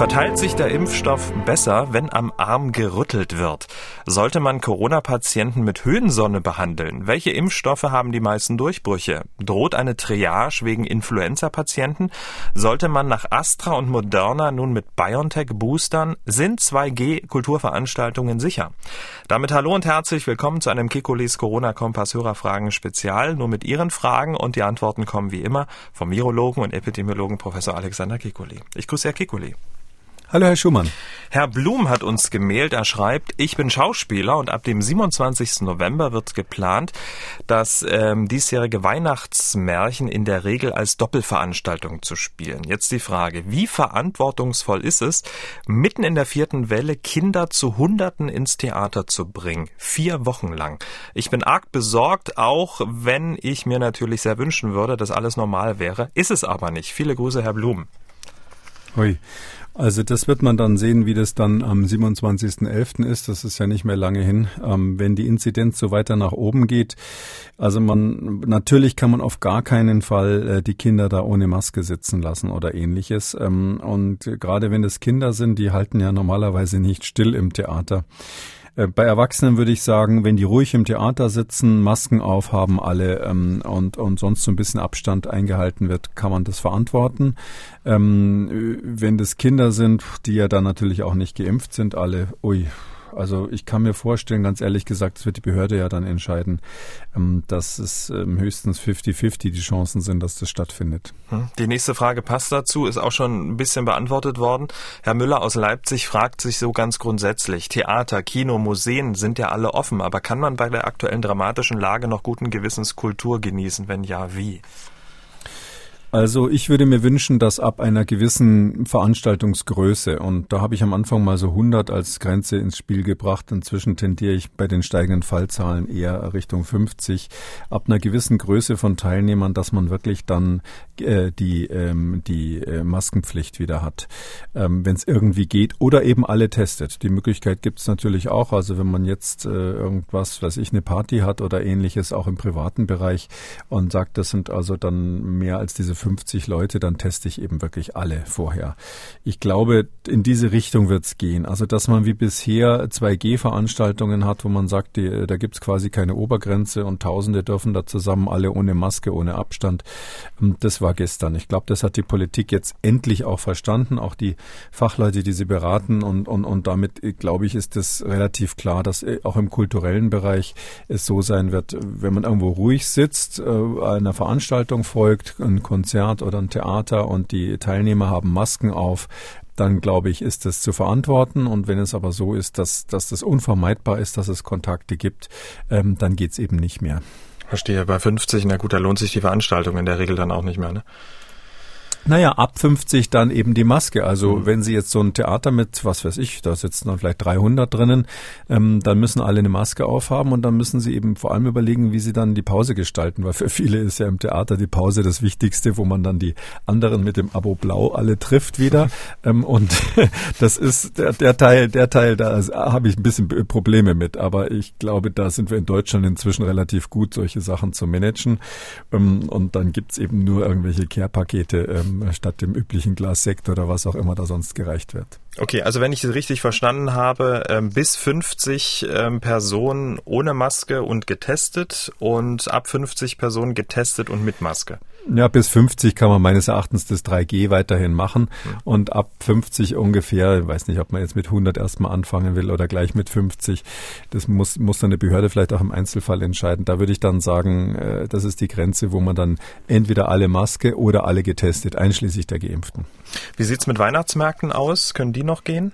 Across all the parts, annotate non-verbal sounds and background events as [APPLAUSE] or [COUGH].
Verteilt sich der Impfstoff besser, wenn am Arm gerüttelt wird? Sollte man Corona-Patienten mit Höhensonne behandeln? Welche Impfstoffe haben die meisten Durchbrüche? Droht eine Triage wegen Influenza-Patienten? Sollte man nach Astra und Moderna nun mit BioNTech boostern? Sind 2G-Kulturveranstaltungen sicher? Damit hallo und herzlich willkommen zu einem Kekulis Corona-Kompass Hörerfragen Spezial. Nur mit Ihren Fragen und die Antworten kommen wie immer vom Virologen und Epidemiologen Professor Alexander Kekuli. Ich grüße Herr Kekuli. Hallo, Herr Schumann. Herr Blum hat uns gemailt. Er schreibt, ich bin Schauspieler und ab dem 27. November wird geplant, das ähm, diesjährige Weihnachtsmärchen in der Regel als Doppelveranstaltung zu spielen. Jetzt die Frage, wie verantwortungsvoll ist es, mitten in der vierten Welle Kinder zu Hunderten ins Theater zu bringen? Vier Wochen lang. Ich bin arg besorgt, auch wenn ich mir natürlich sehr wünschen würde, dass alles normal wäre. Ist es aber nicht. Viele Grüße, Herr Blum. Hui. Also das wird man dann sehen, wie das dann am 27.11. ist. Das ist ja nicht mehr lange hin, ähm, wenn die Inzidenz so weiter nach oben geht. Also man natürlich kann man auf gar keinen Fall äh, die Kinder da ohne Maske sitzen lassen oder ähnliches. Ähm, und gerade wenn es Kinder sind, die halten ja normalerweise nicht still im Theater. Äh, bei Erwachsenen würde ich sagen, wenn die ruhig im Theater sitzen, Masken aufhaben alle ähm, und, und sonst so ein bisschen Abstand eingehalten wird, kann man das verantworten. Ähm, wenn das Kinder sind, die ja dann natürlich auch nicht geimpft sind, alle, ui, also ich kann mir vorstellen, ganz ehrlich gesagt, das wird die Behörde ja dann entscheiden, ähm, dass es ähm, höchstens 50-50 die Chancen sind, dass das stattfindet. Hm. Die nächste Frage passt dazu, ist auch schon ein bisschen beantwortet worden. Herr Müller aus Leipzig fragt sich so ganz grundsätzlich, Theater, Kino, Museen sind ja alle offen, aber kann man bei der aktuellen dramatischen Lage noch guten Gewissens Kultur genießen? Wenn ja, wie? Also ich würde mir wünschen, dass ab einer gewissen Veranstaltungsgröße, und da habe ich am Anfang mal so 100 als Grenze ins Spiel gebracht, inzwischen tendiere ich bei den steigenden Fallzahlen eher Richtung 50, ab einer gewissen Größe von Teilnehmern, dass man wirklich dann äh, die, ähm, die äh, Maskenpflicht wieder hat, ähm, wenn es irgendwie geht, oder eben alle testet. Die Möglichkeit gibt es natürlich auch, also wenn man jetzt äh, irgendwas, weiß ich, eine Party hat oder ähnliches, auch im privaten Bereich und sagt, das sind also dann mehr als diese 50 Leute, dann teste ich eben wirklich alle vorher. Ich glaube, in diese Richtung wird es gehen. Also, dass man wie bisher 2G-Veranstaltungen hat, wo man sagt, die, da gibt es quasi keine Obergrenze und Tausende dürfen da zusammen alle ohne Maske, ohne Abstand. Ähm, das war gestern. Ich glaube, das hat die Politik jetzt endlich auch verstanden, auch die Fachleute, die sie beraten und, und, und damit, äh, glaube ich, ist es relativ klar, dass äh, auch im kulturellen Bereich es so sein wird, wenn man irgendwo ruhig sitzt, äh, einer Veranstaltung folgt, ein Konzert Konzert oder ein Theater und die Teilnehmer haben Masken auf, dann glaube ich, ist das zu verantworten. Und wenn es aber so ist, dass, dass das unvermeidbar ist, dass es Kontakte gibt, ähm, dann es eben nicht mehr. Verstehe. Bei 50, na gut, da lohnt sich die Veranstaltung in der Regel dann auch nicht mehr, ne? Naja, ab 50 dann eben die Maske. Also mhm. wenn Sie jetzt so ein Theater mit, was weiß ich, da sitzen dann vielleicht 300 drinnen, ähm, dann müssen alle eine Maske aufhaben und dann müssen Sie eben vor allem überlegen, wie Sie dann die Pause gestalten, weil für viele ist ja im Theater die Pause das Wichtigste, wo man dann die anderen mit dem Abo Blau alle trifft wieder. [LAUGHS] ähm, und [LAUGHS] das ist der, der Teil, der Teil, da habe ich ein bisschen Probleme mit. Aber ich glaube, da sind wir in Deutschland inzwischen relativ gut, solche Sachen zu managen. Ähm, und dann gibt's eben nur irgendwelche Care-Pakete statt dem üblichen Glas Sekt oder was auch immer da sonst gereicht wird. Okay, also wenn ich es richtig verstanden habe, ähm, bis 50 ähm, Personen ohne Maske und getestet und ab 50 Personen getestet und mit Maske. Ja, bis 50 kann man meines Erachtens das 3G weiterhin machen und ab 50 ungefähr, ich weiß nicht, ob man jetzt mit 100 erstmal anfangen will oder gleich mit 50, das muss, muss dann eine Behörde vielleicht auch im Einzelfall entscheiden. Da würde ich dann sagen, äh, das ist die Grenze, wo man dann entweder alle Maske oder alle getestet, einschließlich der Geimpften. Wie sieht's mit Weihnachtsmärkten aus? Können die noch gehen?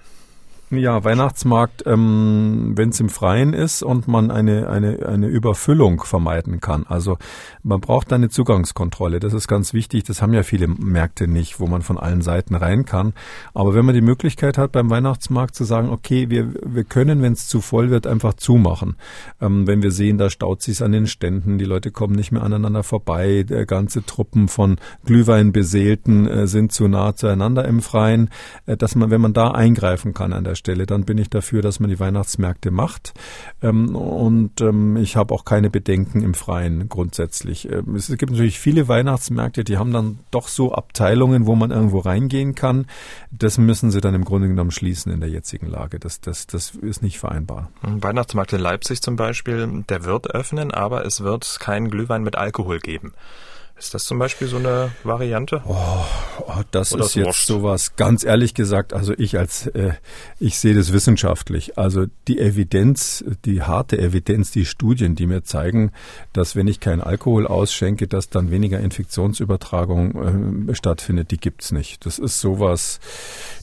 Ja, Weihnachtsmarkt, ähm, wenn es im Freien ist und man eine, eine, eine Überfüllung vermeiden kann. Also man braucht eine Zugangskontrolle. Das ist ganz wichtig. Das haben ja viele Märkte nicht, wo man von allen Seiten rein kann. Aber wenn man die Möglichkeit hat, beim Weihnachtsmarkt zu sagen, okay, wir, wir können, wenn es zu voll wird, einfach zumachen. Ähm, wenn wir sehen, da staut sich an den Ständen, die Leute kommen nicht mehr aneinander vorbei, der ganze Truppen von Glühweinbeseelten äh, sind zu nah zueinander im Freien, äh, dass man, wenn man da eingreifen kann an der Stelle, dann bin ich dafür, dass man die Weihnachtsmärkte macht. Ähm, und ähm, ich habe auch keine Bedenken im Freien grundsätzlich. Ähm, es gibt natürlich viele Weihnachtsmärkte, die haben dann doch so Abteilungen, wo man irgendwo reingehen kann. Das müssen sie dann im Grunde genommen schließen in der jetzigen Lage. Das, das, das ist nicht vereinbar. Weihnachtsmarkt in Leipzig zum Beispiel, der wird öffnen, aber es wird keinen Glühwein mit Alkohol geben. Ist das zum Beispiel so eine Variante? Oh, oh das Oder ist jetzt wurscht? sowas. Ganz ehrlich gesagt, also ich als äh, ich sehe das wissenschaftlich. Also die Evidenz, die harte Evidenz, die Studien, die mir zeigen, dass wenn ich keinen Alkohol ausschenke, dass dann weniger Infektionsübertragung äh, stattfindet, die gibt's nicht. Das ist sowas.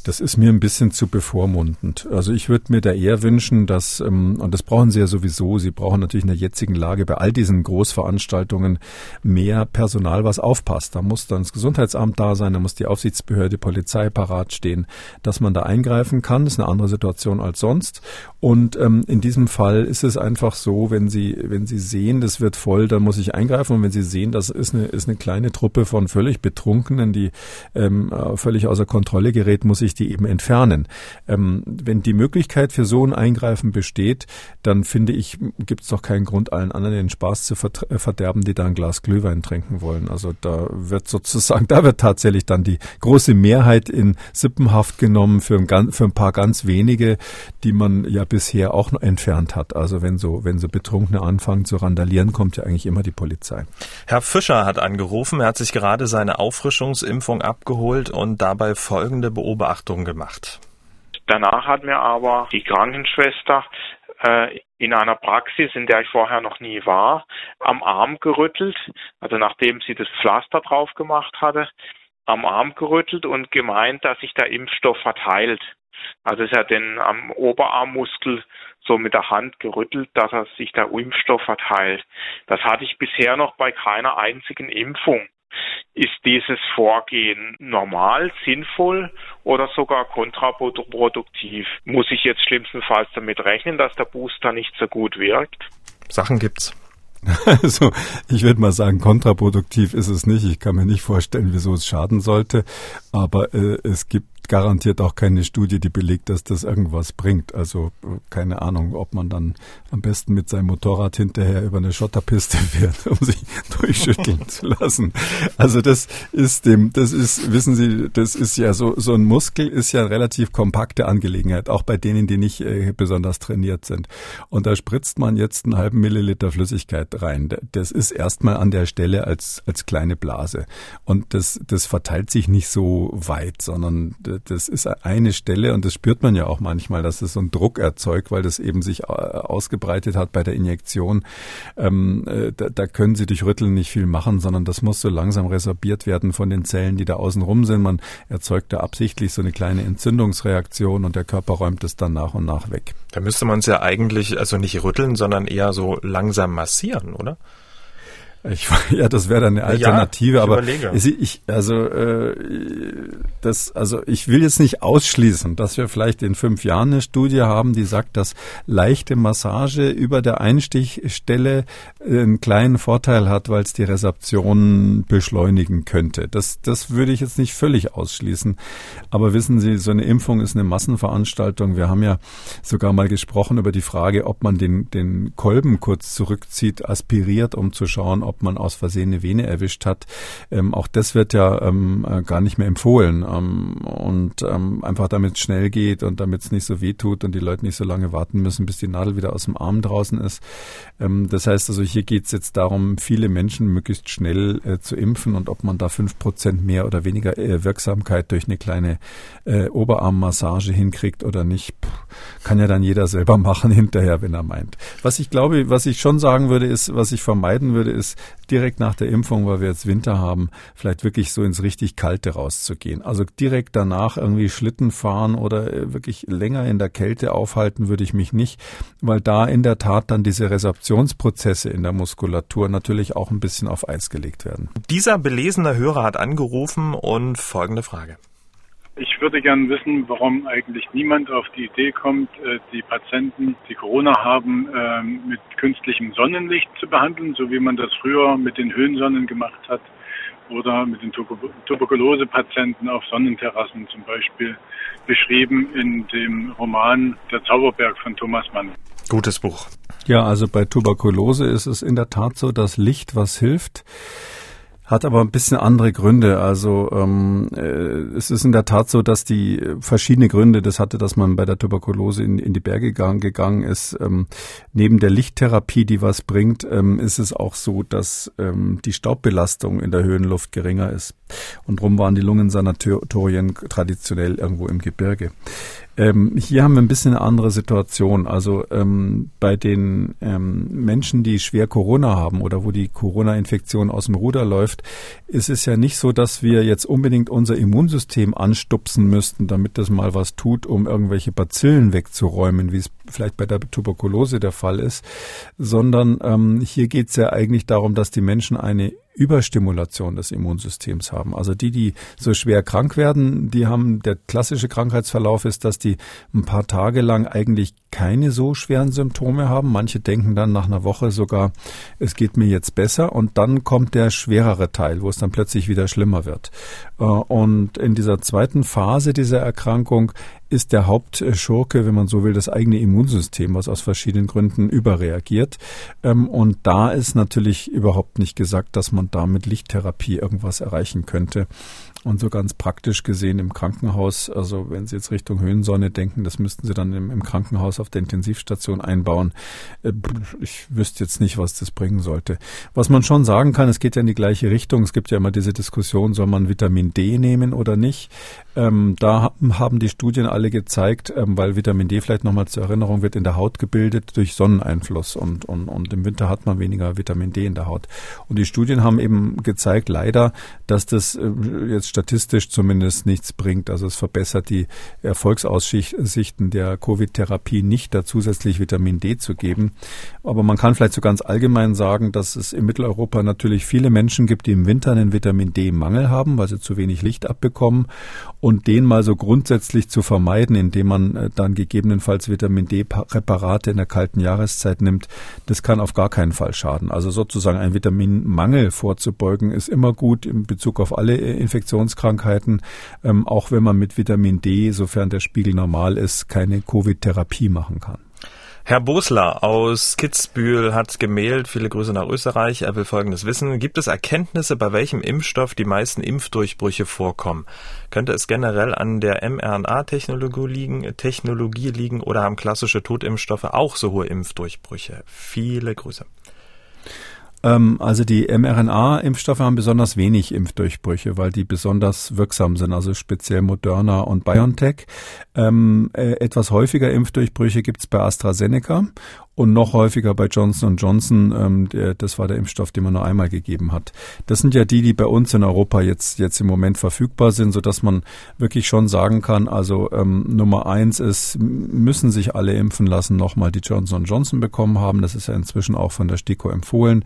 Das ist mir ein bisschen zu bevormundend. Also ich würde mir da eher wünschen, dass ähm, und das brauchen Sie ja sowieso. Sie brauchen natürlich in der jetzigen Lage bei all diesen Großveranstaltungen mehr Personal Personal, was aufpasst. Da muss dann das Gesundheitsamt da sein, da muss die Aufsichtsbehörde, Polizei parat stehen, dass man da eingreifen kann. Das ist eine andere Situation als sonst. Und ähm, in diesem Fall ist es einfach so, wenn Sie, wenn Sie sehen, das wird voll, dann muss ich eingreifen. Und wenn Sie sehen, das ist eine, ist eine kleine Truppe von völlig Betrunkenen, die ähm, äh, völlig außer Kontrolle gerät, muss ich die eben entfernen. Ähm, wenn die Möglichkeit für so ein Eingreifen besteht, dann finde ich, gibt es doch keinen Grund, allen anderen den Spaß zu äh, verderben, die da ein Glas Glühwein trinken wollen wollen. Also da wird sozusagen, [LAUGHS] da wird tatsächlich dann die große Mehrheit in Sippenhaft genommen für ein, für ein paar ganz wenige, die man ja bisher auch noch entfernt hat. Also wenn so, wenn so Betrunkene anfangen zu randalieren, kommt ja eigentlich immer die Polizei. Herr Fischer hat angerufen. Er hat sich gerade seine Auffrischungsimpfung abgeholt und dabei folgende Beobachtung gemacht. Danach hat mir aber die Krankenschwester äh, in einer Praxis, in der ich vorher noch nie war, am Arm gerüttelt, also nachdem sie das Pflaster drauf gemacht hatte, am Arm gerüttelt und gemeint, dass sich der Impfstoff verteilt. Also ist er den am Oberarmmuskel so mit der Hand gerüttelt, dass er sich der Impfstoff verteilt. Das hatte ich bisher noch bei keiner einzigen Impfung. Ist dieses Vorgehen normal, sinnvoll oder sogar kontraproduktiv? Muss ich jetzt schlimmstenfalls damit rechnen, dass der Booster nicht so gut wirkt? Sachen gibt's. [LAUGHS] Also ich würde mal sagen, kontraproduktiv ist es nicht. Ich kann mir nicht vorstellen, wieso es schaden sollte. Aber äh, es gibt garantiert auch keine Studie, die belegt, dass das irgendwas bringt. Also keine Ahnung, ob man dann am besten mit seinem Motorrad hinterher über eine Schotterpiste [LAUGHS] fährt, um sich durchschütteln [LAUGHS] zu lassen. Also das ist dem, das ist, wissen Sie, das ist ja so, so ein Muskel ist ja eine relativ kompakte Angelegenheit, auch bei denen, die nicht äh, besonders trainiert sind. Und da spritzt man jetzt einen halben Milliliter Flüssigkeit rein. Das ist erstmal an der Stelle als, als kleine Blase. Und das, das verteilt sich nicht so weit, sondern das ist eine Stelle und das spürt man ja auch manchmal, dass es so einen Druck erzeugt, weil das eben sich äh, ausgebreitet hat bei der Injektion. Ähm, äh, da, da, können Sie durch Rütteln nicht viel machen, sondern das muss so langsam resorbiert werden von den Zellen, die da außen rum sind. Man erzeugt da absichtlich so eine kleine Entzündungsreaktion und der Körper räumt es dann nach und nach weg. Da müsste man es ja eigentlich also nicht rütteln, sondern eher so langsam massieren, oder? Ich, [LAUGHS] ja, das wäre dann eine Alternative, ja, ich aber überlege. ich, also äh, das, also ich will jetzt nicht ausschließen, dass wir vielleicht in fünf Jahren eine Studie haben, die sagt, dass leichte Massage über der Einstichstelle einen kleinen Vorteil hat, weil es die Resorption beschleunigen könnte. Das, das würde ich jetzt nicht völlig ausschließen. Aber wissen Sie, so eine Impfung ist eine Massenveranstaltung. Wir haben ja sogar mal gesprochen über die Frage, ob man den, den Kolben kurz zurückzieht, aspiriert, um zu schauen, ob ob man aus Versehen eine Vene erwischt hat. Ähm, auch das wird ja ähm, äh, gar nicht mehr empfohlen. Ähm, und ähm, einfach damit es schnell geht und damit es nicht so weh tut und die Leute nicht so lange warten müssen, bis die Nadel wieder aus dem Arm draußen ist. Ähm, das heißt also, hier geht es jetzt darum, viele Menschen möglichst schnell äh, zu impfen und ob man da fünf Prozent mehr oder weniger äh, Wirksamkeit durch eine kleine äh, Oberarmmassage hinkriegt oder nicht, Puh, kann ja dann jeder selber [LAUGHS] machen hinterher, wenn er meint. Was ich glaube, was ich schon sagen würde, ist, was ich vermeiden würde, ist direkt nach der Impfung, weil wir jetzt Winter haben, vielleicht wirklich so ins richtig Kalte rauszugehen. Also direkt danach irgendwie Schlitten fahren oder äh, wirklich länger in der Kälte aufhalten würde ich mich nicht, weil da in der Tat dann diese Resorptionsprozesse in der Muskulatur natürlich auch ein bisschen auf Eis gelegt werden. Dieser belesene Hörer hat angerufen und folgende Frage. Ich würde gerne wissen, warum eigentlich niemand auf die Idee kommt, äh, die Patienten, die Corona haben, ähm, mit künstlichem Sonnenlicht zu behandeln, so wie man das früher mit den Höhensonnen gemacht hat. oder mit den Tuberkulosepatienten auf Sonnenterrassen zum Beispiel beschrieben in dem Roman Der Zauberberg von Thomas Mann. Gutes Buch. Ja, also bei Tuberkulose ist es in der Tat so, dass Licht was hilft. Hat aber ein bisschen andere Gründe. Also ähm, äh, es ist in der Tat so, dass die verschiedene Gründe das hatte, dass man bei der Tuberkulose in, in die Berge gegangen, gegangen ist. Ähm, neben der Lichttherapie, die was bringt, ähm, ist es auch so, dass ähm, die Staubbelastung in der Höhenluft geringer ist. Und darum waren die Lungensanatorien traditionell irgendwo im Gebirge. Ähm, hier haben wir ein bisschen eine andere Situation. Also ähm, bei den ähm, Menschen, die schwer Corona haben oder wo die Corona-Infektion aus dem Ruder läuft, ist es ja nicht so, dass wir jetzt unbedingt unser Immunsystem anstupsen müssten, damit das mal was tut, um irgendwelche Bazillen wegzuräumen, wie es vielleicht bei der Tuberkulose der Fall ist, sondern ähm, hier geht es ja eigentlich darum, dass die Menschen eine Überstimulation des Immunsystems haben. Also die, die so schwer krank werden, die haben, der klassische Krankheitsverlauf ist, dass die ein paar Tage lang eigentlich keine so schweren Symptome haben. Manche denken dann nach einer Woche sogar, es geht mir jetzt besser und dann kommt der schwerere Teil, wo es dann plötzlich wieder schlimmer wird. Äh, und in dieser zweiten Phase dieser Erkrankung ist der Hauptschurke, wenn man so will, das eigene Immunsystem, was aus verschiedenen Gründen überreagiert. Ähm, und da ist natürlich überhaupt nicht gesagt, dass man da mit Lichttherapie irgendwas erreichen könnte. Und so ganz praktisch gesehen im Krankenhaus, also wenn Sie jetzt Richtung Höhensonne denken, das müssten Sie dann im, im Krankenhaus auf der Intensivstation einbauen. Äh, ich wüsste jetzt nicht, was das bringen sollte. Was man schon sagen kann, es geht ja in die gleiche Richtung. Es gibt ja immer diese Diskussion, soll man Vitamin D nehmen oder nicht? Ähm, da haben die Studien alle gezeigt, ähm, weil Vitamin D vielleicht nochmal zur Erinnerung wird in der Haut gebildet durch Sonneneinfluss und, und, und im Winter hat man weniger Vitamin D in der Haut. Und die Studien haben eben gezeigt, leider, dass das äh, jetzt statistisch zumindest nichts bringt. Also es verbessert die Erfolgsaussichten der Covid-Therapie nicht, da zusätzlich Vitamin D zu geben. Aber man kann vielleicht so ganz allgemein sagen, dass es in Mitteleuropa natürlich viele Menschen gibt, die im Winter einen Vitamin D-Mangel haben, weil sie zu wenig Licht abbekommen und den mal so grundsätzlich zu vermeiden, indem man äh, dann gegebenenfalls Vitamin D-Präparate in der kalten Jahreszeit nimmt, das kann auf gar keinen Fall schaden. Also sozusagen ein Vitaminmangel vorzubeugen ist immer gut in Bezug auf alle äh, Infektionskrankheiten, ähm, auch wenn man mit Vitamin D, sofern der Spiegel normal ist, keine Covid-Therapie machen kann. Herr Bosler aus Kitzbühel hat gemailt, viele Grüße nach Österreich. Er will Folgendes wissen. Gibt es Erkenntnisse, bei welchem Impfstoff die meisten Impfdurchbrüche vorkommen? Könnte es generell an der mRNA-Technologie liegen, Technologie liegen oder haben klassische Totimpfstoffe auch so hohe Impfdurchbrüche? Viele Grüße. Ähm, also die mRNA-Impfstoffe haben besonders wenig Impfdurchbrüche, weil die besonders wirksam sind, also speziell Moderna und BioNTech. Ähm, äh, etwas häufiger Impfdurchbrüche gibt's bei AstraZeneca und noch häufiger bei Johnson Johnson. Ähm, der, das war der Impfstoff, den man nur einmal gegeben hat. Das sind ja die, die bei uns in Europa jetzt jetzt im Moment verfügbar sind, so dass man wirklich schon sagen kann. Also ähm, Nummer eins ist, müssen sich alle impfen lassen, nochmal die Johnson Johnson bekommen haben. Das ist ja inzwischen auch von der STIKO empfohlen.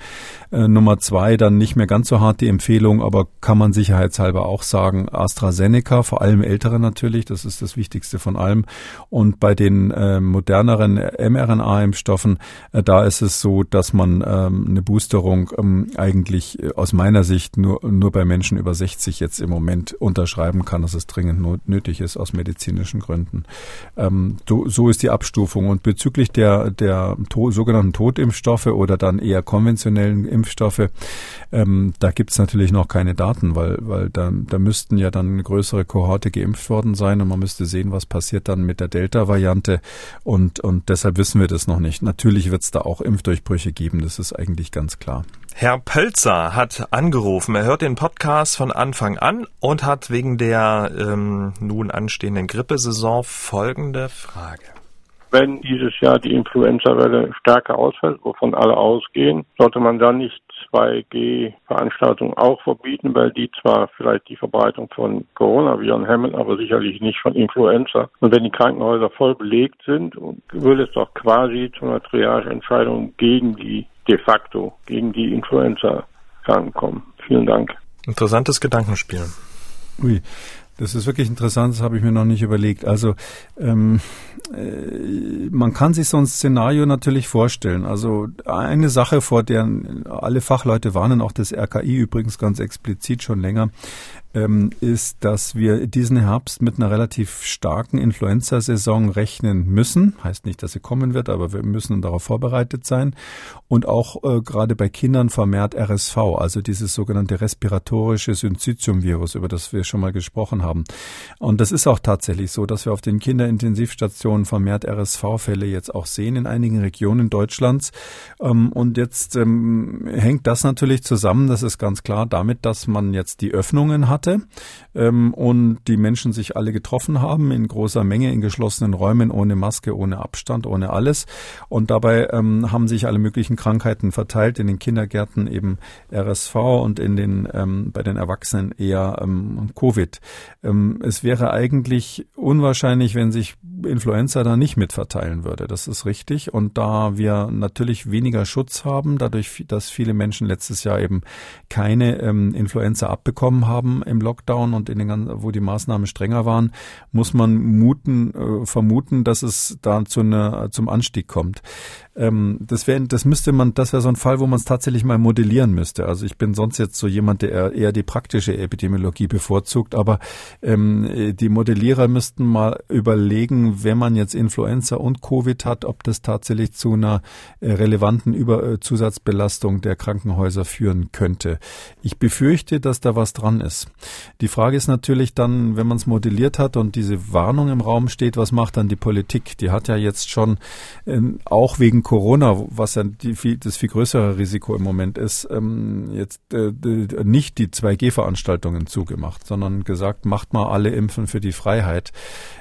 Äh, Nummer zwei dann nicht mehr ganz so hart die Empfehlung, aber kann man sicherheitshalber auch sagen AstraZeneca, vor allem ältere natürlich. Das ist das Wichtigste von allem. Und bei den äh, moderneren mRNA-Impfstoffen Impfstoffen. Äh, da ist es so, dass man ähm, eine Boosterung ähm, eigentlich äh, aus meiner Sicht nur, nur bei Menschen über 60 jetzt im Moment unterschreiben kann, dass es dringend nötig ist aus medizinischen Gründen. Ähm, so, ist die Abstufung. Und bezüglich der, der sogenannten Totimpfstoffe oder dann eher konventionellen Impfstoffe, da gibt es natürlich noch keine Daten, weil, weil da, da müssten ja dann eine größere Kohorte geimpft worden sein und man müsste sehen, was passiert dann mit der Delta-Variante und, und deshalb wissen wir das noch nicht. Natürlich wird es da auch Impfdurchbrüche geben, das ist eigentlich ganz klar. Herr Pölzer hat angerufen. Er hört den Podcast von Anfang an und hat wegen der ähm, nun anstehenden Grippesaison folgende Frage. Wenn dieses Jahr die Influenza-Welle stärker ausfällt, wovon alle ausgehen, sollte man dann nicht 2G-Veranstaltungen auch verbieten, weil die zwar vielleicht die Verbreitung von Coronaviren hemmen, aber sicherlich nicht von Influenza. Und wenn die Krankenhäuser voll belegt sind, würde es doch quasi zu einer Triageentscheidung gegen die de facto, gegen die Influenza-Kranken kommen. Vielen Dank. Interessantes Gedankenspiel. Ui. Das ist wirklich interessant, das habe ich mir noch nicht überlegt. Also ähm, äh, man kann sich so ein Szenario natürlich vorstellen. Also eine Sache, vor der alle Fachleute warnen, auch das RKI übrigens ganz explizit schon länger, ähm, ist, dass wir diesen Herbst mit einer relativ starken Influenza-Saison rechnen müssen. Heißt nicht, dass sie kommen wird, aber wir müssen darauf vorbereitet sein. Und auch äh, gerade bei Kindern vermehrt RSV, also dieses sogenannte respiratorische Syncytium-Virus, über das wir schon mal gesprochen haben. Und das ist auch tatsächlich so, dass wir auf den Kinderintensivstationen vermehrt RSV-Fälle jetzt auch sehen in einigen Regionen Deutschlands. Ähm, und jetzt ähm, hängt das natürlich zusammen, das ist ganz klar, damit, dass man jetzt die Öffnungen hatte ähm, und die Menschen sich alle getroffen haben in großer Menge in geschlossenen Räumen ohne Maske, ohne Abstand, ohne alles. Und dabei haben sich alle möglichen Krankheiten verteilt. In den Kindergärten eben RSV und in den ähm, bei den Erwachsenen eher ähm, Covid. Ähm, es wäre eigentlich unwahrscheinlich, wenn sich Influenza da nicht mitverteilen würde. Das ist richtig. Und da wir natürlich weniger Schutz haben, dadurch, dass viele Menschen letztes Jahr eben keine ähm, Influenza abbekommen haben im Lockdown und in den ganzen, wo die Maßnahmen strenger waren, muss man muten, äh, vermuten, dass es da zu einer, zum Anstieg kommt. Ähm, das wäre, das müsste man, das wäre so ein Fall, wo man es tatsächlich mal modellieren müsste. Also ich bin sonst jetzt so jemand, der eher die praktische Epidemiologie bevorzugt, aber ähm, die Modellierer müssten mal überlegen, wenn man jetzt Influenza und Covid hat, ob das tatsächlich zu einer äh, relevanten Über äh, Zusatzbelastung der Krankenhäuser führen könnte. Ich befürchte, dass da was dran ist. Die Frage ist natürlich dann, wenn man es modelliert hat und diese Warnung im Raum steht, was macht dann die Politik? Die hat ja jetzt schon äh, auch wegen Corona, was ja die, viel, das viel größere Risiko im Moment ist, ähm, jetzt äh, nicht die 2G-Veranstaltungen zugemacht, sondern gesagt, macht mal alle Impfen für die Freiheit.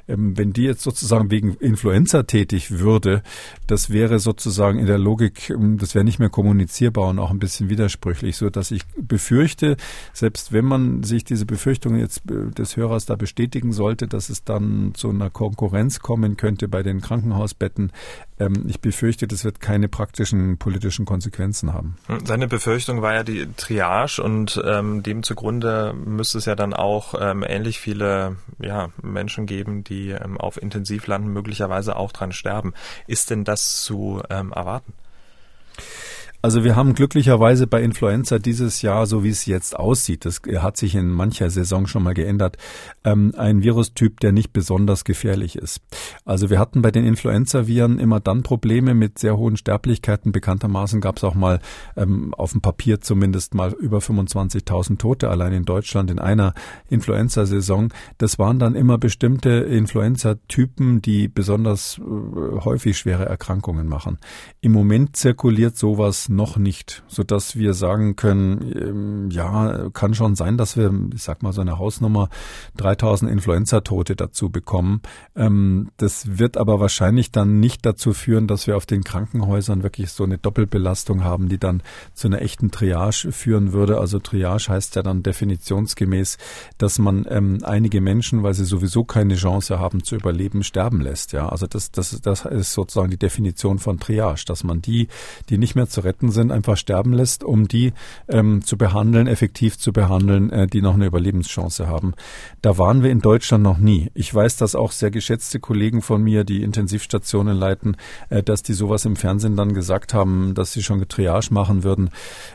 Ähm, wenn die jetzt sozusagen wegen Influenza tätig würde, das wäre sozusagen in der Logik, ähm, das wäre nicht mehr kommunizierbar und auch ein bisschen widersprüchlich, so dass ich befürchte, selbst wenn man sich diese Befürchtungen jetzt äh, des Hörers da bestätigen sollte, dass es dann zu einer Konkurrenz kommen könnte bei den Krankenhausbetten, ähm, ich befürchte, das wird keine praktischen politischen Konsequenzen haben. Seine Befürchtung war ja die Triage und ähm, dem zugrunde müsste es ja dann auch ähm, ähnlich viele ja, Menschen geben, die ähm, auf Intensiv landen, möglicherweise auch dran sterben. Ist denn das zu ähm, erwarten? Also wir haben glücklicherweise bei Influenza dieses Jahr, so wie es jetzt aussieht, das hat sich in mancher Saison schon mal geändert, ähm, ein Virustyp, der nicht besonders gefährlich ist. Also wir hatten bei den Influenza-Viren immer dann Probleme mit sehr hohen Sterblichkeiten. Bekanntermaßen gab es auch mal ähm, auf dem Papier zumindest mal über 25.000 Tote allein in Deutschland in einer Influenza-Saison. Das waren dann immer bestimmte Influenza-Typen, die besonders äh, häufig schwere Erkrankungen machen. Im Moment zirkuliert sowas noch nicht, so dass wir sagen können, ähm, ja, kann schon sein, dass wir, ich sag mal so eine Hausnummer 3000 Influenza-Tote dazu bekommen. Ähm, das wird aber wahrscheinlich dann nicht dazu führen, dass wir auf den Krankenhäusern wirklich so eine Doppelbelastung haben, die dann zu einer echten Triage führen würde. Also Triage heißt ja dann definitionsgemäß, dass man ähm, einige Menschen, weil sie sowieso keine Chance haben zu überleben, sterben lässt. Ja, also das, das, das ist sozusagen die Definition von Triage, dass man die, die nicht mehr zu retten Infekten sind, einfach sterben lässt, um die ähm, zu behandeln, effektiv zu behandeln, äh, die noch eine Überlebenschance haben. Da waren wir in Deutschland noch nie. Ich weiß, dass auch sehr geschätzte Kollegen von mir, die Intensivstationen leiten, äh, dass die sowas im Fernsehen dann gesagt haben, dass sie schon Triage machen würden.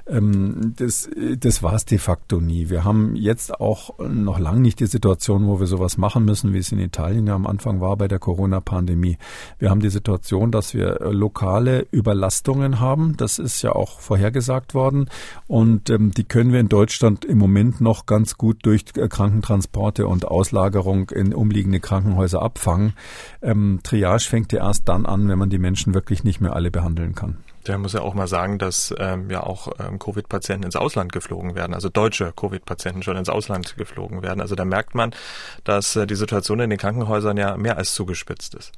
Ähm, das das war es de facto nie. Wir haben jetzt auch noch lange nicht die Situation, wo wir sowas machen müssen, wie es in Italien ja am Anfang war bei der Corona-Pandemie. Wir haben die Situation, dass wir lokale Überlastungen haben. Das ist ja auch vorhergesagt worden. Und ähm, die können wir in Deutschland im Moment noch ganz gut durch äh, Krankentransporte und Auslagerung in umliegende Krankenhäuser abfangen. Ähm, Triage fängt ja erst dann an, wenn man die Menschen wirklich nicht mehr alle behandeln kann. Der muss ja auch mal sagen, dass ähm, ja auch ähm, Covid-Patienten ins Ausland geflogen werden, also deutsche Covid-Patienten schon ins Ausland geflogen werden. Also da merkt man, dass äh, die Situation in den Krankenhäusern ja mehr als zugespitzt ist.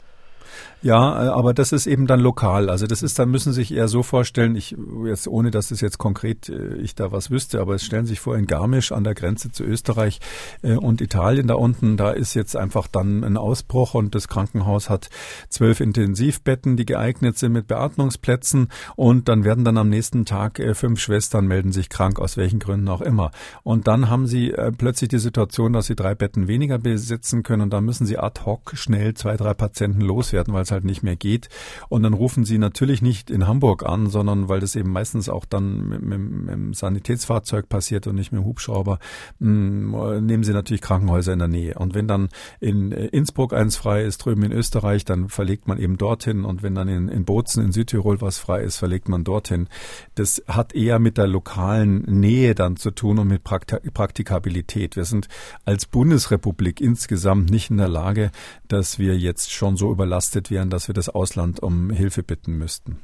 Ja, äh, aber das ist eben dann lokal. Also das ist, dann müssen Sie sich eher so vorstellen, ich jetzt ohne, dass es jetzt konkret äh, ich da was wüsste, aber es stellen sich vor in Garmisch an der Grenze zu Österreich äh, und Italien da unten, da ist jetzt einfach dann ein Ausbruch und das Krankenhaus hat zwölf Intensivbetten, die geeignet sind mit Beatmungsplätzen und dann werden dann am nächsten Tag fünf Schwestern melden sich krank, aus welchen Gründen auch immer. Und dann haben Sie plötzlich die Situation, dass Sie drei Betten weniger besitzen können und dann müssen Sie ad hoc schnell zwei, drei Patienten loswerden, weil es halt nicht mehr geht. Und dann rufen sie natürlich nicht in Hamburg an, sondern weil das eben meistens auch dann mit, mit, mit dem Sanitätsfahrzeug passiert und nicht mit dem Hubschrauber, mh, mm, nehmen sie natürlich Krankenhäuser in der Nähe. Und wenn dann in äh, Innsbruck eins frei ist, drüben in Österreich, dann verlegt man eben dorthin. Und wenn dann in, in Bozen in Südtirol was frei ist, verlegt man dorthin. Das hat eher mit der lokalen Nähe dann zu tun und mit Praktikabilität. Wir sind als Bundesrepublik insgesamt nicht in der Lage, dass wir jetzt schon so überlastet wären, dass wir das Ausland um Hilfe bitten müssten.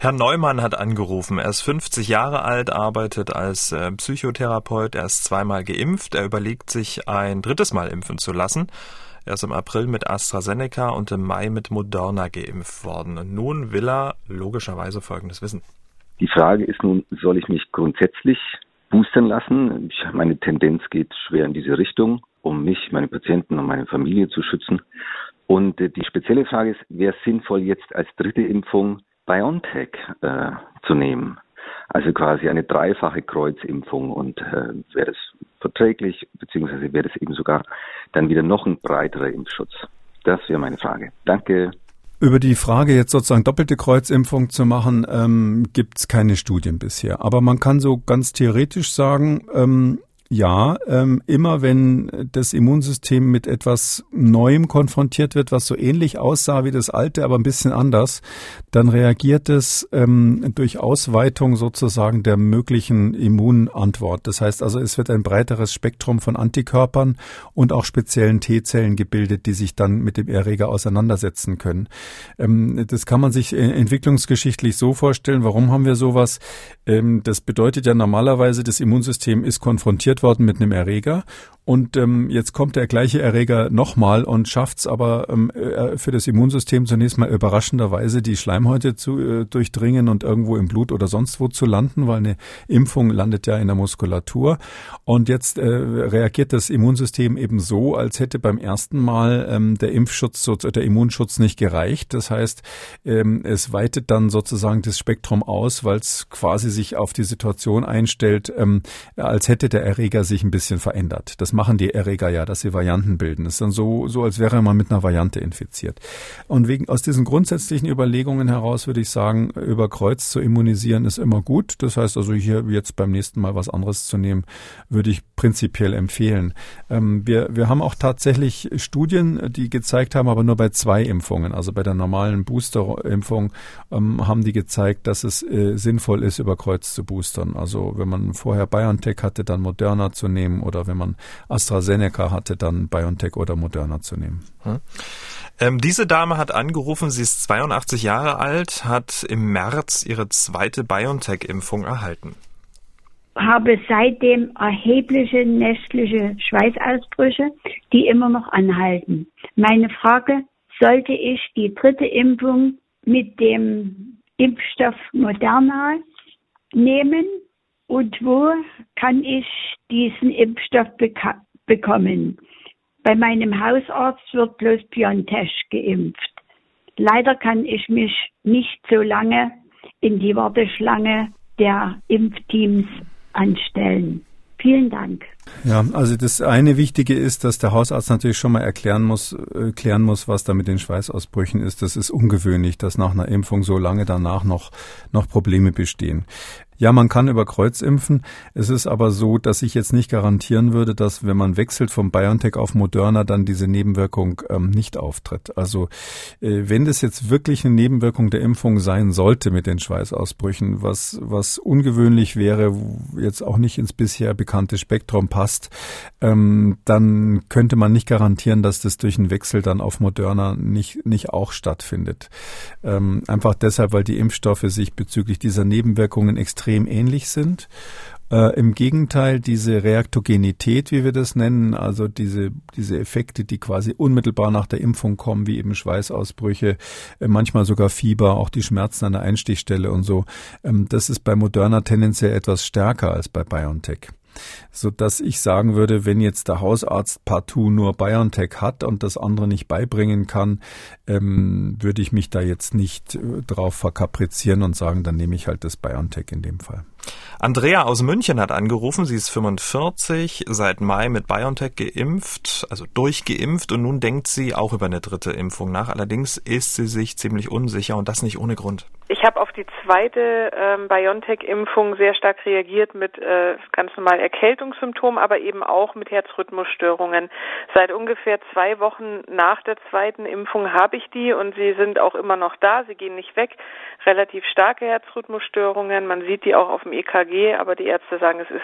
Herr Neumann hat angerufen. Er ist 50 Jahre alt, arbeitet als äh, Psychotherapeut. Er ist zweimal geimpft. Er überlegt sich ein drittes Mal impfen zu lassen. Er ist im April mit AstraZeneca und im Mai mit Moderna geimpft worden. Und nun will er logischerweise Folgendes wissen. Die Frage ist nun, soll ich mich grundsätzlich boostern lassen? Ich, meine Tendenz geht schwer in diese Richtung, um mich, meine Patienten und meine Familie zu schützen. Und äh, die spezielle Frage ist, wäre es sinnvoll, jetzt als dritte Impfung BioNTech äh, zu nehmen? Also quasi eine dreifache Kreuzimpfung und äh, wäre das verträglich, beziehungsweise wäre das eben sogar dann wieder noch ein breiterer Impfschutz? Das wäre meine Frage. Danke. Über die Frage, jetzt sozusagen doppelte Kreuzimpfung zu machen, ähm, gibt es keine Studien bisher. Aber man kann so ganz theoretisch sagen, ähm, ja, ähm, immer wenn das Immunsystem mit etwas Neuem konfrontiert wird, was so ähnlich aussah wie das alte, aber ein bisschen anders, dann reagiert es ähm, durch Ausweitung sozusagen der möglichen Immunantwort. Das heißt also, es wird ein breiteres Spektrum von Antikörpern und auch speziellen T-Zellen gebildet, die sich dann mit dem Erreger auseinandersetzen können. Ähm, das kann man sich entwicklungsgeschichtlich so vorstellen. Warum haben wir sowas? Ähm, das bedeutet ja normalerweise, das Immunsystem ist konfrontiert worden mit einem Erreger und ähm, jetzt kommt der gleiche Erreger nochmal und schafft es aber ähm, äh, für das Immunsystem zunächst mal überraschenderweise die Schleimhäute zu äh, durchdringen und irgendwo im Blut oder sonst wo zu landen, weil eine Impfung landet ja in der Muskulatur. Und jetzt äh, reagiert das Immunsystem eben so, als hätte beim ersten Mal ähm, der Impfschutz, der Immunschutz nicht gereicht. Das heißt, ähm, es weitet dann sozusagen das Spektrum aus, weil es quasi sich auf die Situation einstellt, ähm, als hätte der Erreger sich ein bisschen verändert. Das machen die Erreger ja, dass sie Varianten bilden. Das ist dann so, so als wäre man mit einer Variante infiziert. Und wegen, aus diesen grundsätzlichen Überlegungen heraus würde ich sagen, über Kreuz zu immunisieren ist immer gut. Das heißt also hier jetzt beim nächsten Mal was anderes zu nehmen, würde ich prinzipiell empfehlen. Ähm, wir, wir haben auch tatsächlich Studien, die gezeigt haben, aber nur bei zwei Impfungen, also bei der normalen Boosterimpfung ähm, haben die gezeigt, dass es äh, sinnvoll ist, über Kreuz zu boostern. Also wenn man vorher BioNTech hatte, dann Moderna zu nehmen oder wenn man AstraZeneca hatte, dann BioNTech oder Moderna zu nehmen. Hm. Ähm, diese Dame hat angerufen, sie ist 82 Jahre alt, hat im März ihre zweite BioNTech-Impfung erhalten. Habe seitdem erhebliche nächtliche Schweißausbrüche, die immer noch anhalten. Meine Frage, sollte ich die dritte Impfung mit dem Impfstoff Moderna nehmen und wo kann ich diesen Impfstoff bekommen? Bei meinem Hausarzt wird bloß BioNTech geimpft. Leider kann ich mich nicht so lange in die Warteschlange der Impfteams anstellen. Vielen Dank. Ja, also das eine Wichtige ist, dass der Hausarzt natürlich schon mal erklären muss, äh, klären muss, was da mit den Schweißausbrüchen ist. Das ist ungewöhnlich, dass nach einer Impfung so lange danach noch, noch Probleme bestehen. Ja, man kann über Kreuz impfen. Es ist aber so, dass ich jetzt nicht garantieren würde, dass wenn man wechselt vom BioNTech auf Moderna, dann diese Nebenwirkung ähm, nicht auftritt. Also äh, wenn das jetzt wirklich eine Nebenwirkung der Impfung sein sollte mit den Schweißausbrüchen, was, was ungewöhnlich wäre, jetzt auch nicht ins bisher bekannte Spektrum passt, ähm, dann könnte man nicht garantieren, dass das durch einen Wechsel dann auf Moderna nicht, nicht auch stattfindet. Ähm, einfach deshalb, weil die Impfstoffe sich bezüglich dieser Nebenwirkungen extrem extrem ähnlich sind. Äh, Im Gegenteil, diese Reaktogenität, wie wir das nennen, also diese, diese Effekte, die quasi unmittelbar nach der Impfung kommen, wie eben Schweißausbrüche, äh, manchmal sogar Fieber, auch die Schmerzen an der Einstichstelle und so, ähm, das ist bei Moderna tendenziell etwas stärker als bei BioNTech so dass ich sagen würde, wenn jetzt der Hausarzt partout nur BioNTech hat und das andere nicht beibringen kann, ähm, würde ich mich da jetzt nicht äh, drauf verkaprizieren und sagen, dann nehme ich halt das BioNTech in dem Fall. Andrea aus München hat angerufen. Sie ist 45, seit Mai mit BioNTech geimpft, also durchgeimpft und nun denkt sie auch über eine dritte Impfung nach. Allerdings ist sie sich ziemlich unsicher und das nicht ohne Grund. Ich habe auf die zweite ähm, BioNTech-Impfung sehr stark reagiert mit äh, ganz normalen Erkältungssymptomen, aber eben auch mit Herzrhythmusstörungen. Seit ungefähr zwei Wochen nach der zweiten Impfung habe ich die und sie sind auch immer noch da. Sie gehen nicht weg. Relativ starke Herzrhythmusstörungen. Man sieht die auch auf dem EKG, aber die Ärzte sagen, es ist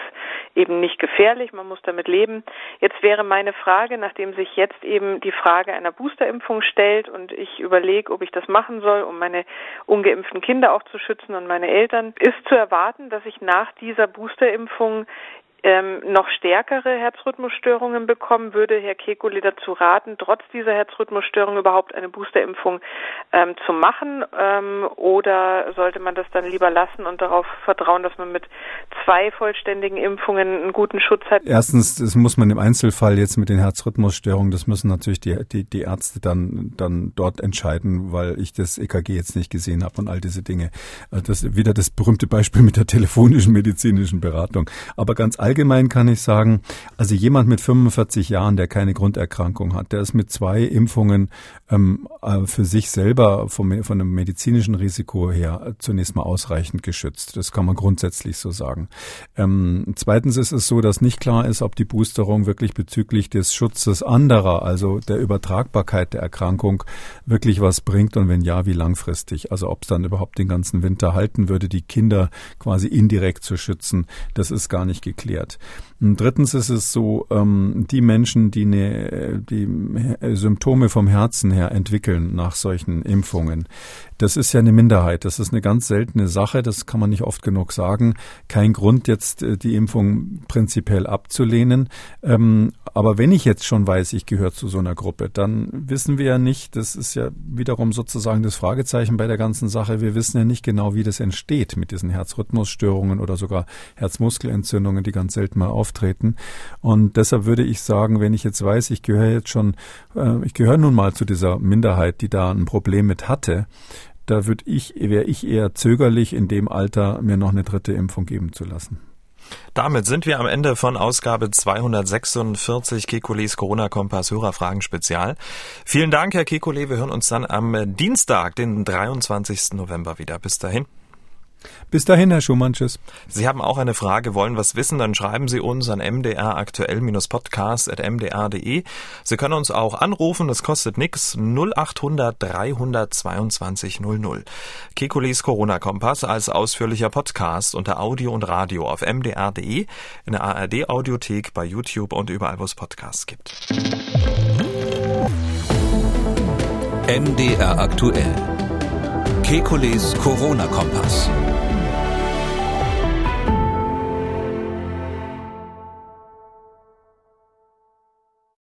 eben nicht gefährlich. Man muss damit leben. Jetzt wäre meine Frage, nachdem sich jetzt eben die Frage einer Boosterimpfung stellt und ich überlege, ob ich das machen soll, um meine ungeimpften Kinder auch zu schützen und meine Eltern, ist zu erwarten, dass ich nach dieser Boosterimpfung ähm, noch stärkere Herzrhythmusstörungen bekommen, würde Herr Kekulé dazu raten, trotz dieser Herzrhythmusstörung überhaupt eine Boosterimpfung ähm, zu machen? Ähm, oder sollte man das dann lieber lassen und darauf vertrauen, dass man mit zwei vollständigen Impfungen einen guten Schutz hat? Erstens, das muss man im Einzelfall jetzt mit den Herzrhythmusstörungen, das müssen natürlich die, die, die Ärzte dann, dann dort entscheiden, weil ich das EKG jetzt nicht gesehen habe und all diese Dinge. Also das ist wieder das berühmte Beispiel mit der telefonischen medizinischen Beratung. Aber ganz kann ich sagen, also jemand mit 45 Jahren, der keine Grunderkrankung hat, der ist mit zwei Impfungen ähm, äh, für sich selber vom, von einem medizinischen Risiko her zunächst mal ausreichend geschützt. Das kann man grundsätzlich so sagen. Ähm, zweitens ist es so, dass nicht klar ist, ob die Boosterung wirklich bezüglich des Schutzes anderer, also der Übertragbarkeit der Erkrankung, wirklich was bringt und wenn ja, wie langfristig. Also ob es dann überhaupt den ganzen Winter halten würde, die Kinder quasi indirekt zu schützen, das ist gar nicht geklärt erklärt. Und drittens ist es so, ähm, die Menschen, die, ne, die Symptome vom Herzen her entwickeln nach solchen Impfungen, das ist ja eine Minderheit. Das ist eine ganz seltene Sache. Das kann man nicht oft genug sagen. Kein Grund, jetzt äh, die Impfung prinzipiell abzulehnen. Ähm, aber wenn ich jetzt schon weiß, ich gehöre zu so einer Gruppe, dann wissen wir ja nicht, das ist ja wiederum sozusagen das Fragezeichen bei der ganzen Sache. Wir wissen ja nicht genau, wie das entsteht mit diesen Herzrhythmusstörungen oder sogar Herzmuskelentzündungen, die ganz selten mal auftreten. Und deshalb würde ich sagen, wenn ich jetzt weiß, ich gehöre jetzt schon, äh, ich gehöre nun mal zu dieser Minderheit, die da ein Problem mit hatte, da würde ich, wäre ich eher zögerlich in dem Alter, mir noch eine dritte Impfung geben zu lassen. Damit sind wir am Ende von Ausgabe 246 Kekules Corona-Kompass Hörerfragen Spezial. Vielen Dank, Herr Kekule. Wir hören uns dann am Dienstag, den 23. November wieder. Bis dahin. Bis dahin, Herr Schumann, tschüss. Sie haben auch eine Frage, wollen was wissen, dann schreiben Sie uns an mdraktuell-podcast.mdr.de. Sie können uns auch anrufen, das kostet nix, 0800 322 00. Kekulis Corona-Kompass als ausführlicher Podcast unter Audio und Radio auf mdr.de, in der ARD-Audiothek, bei YouTube und überall, wo es Podcasts gibt. MDR aktuell. Kekules Corona-Kompass.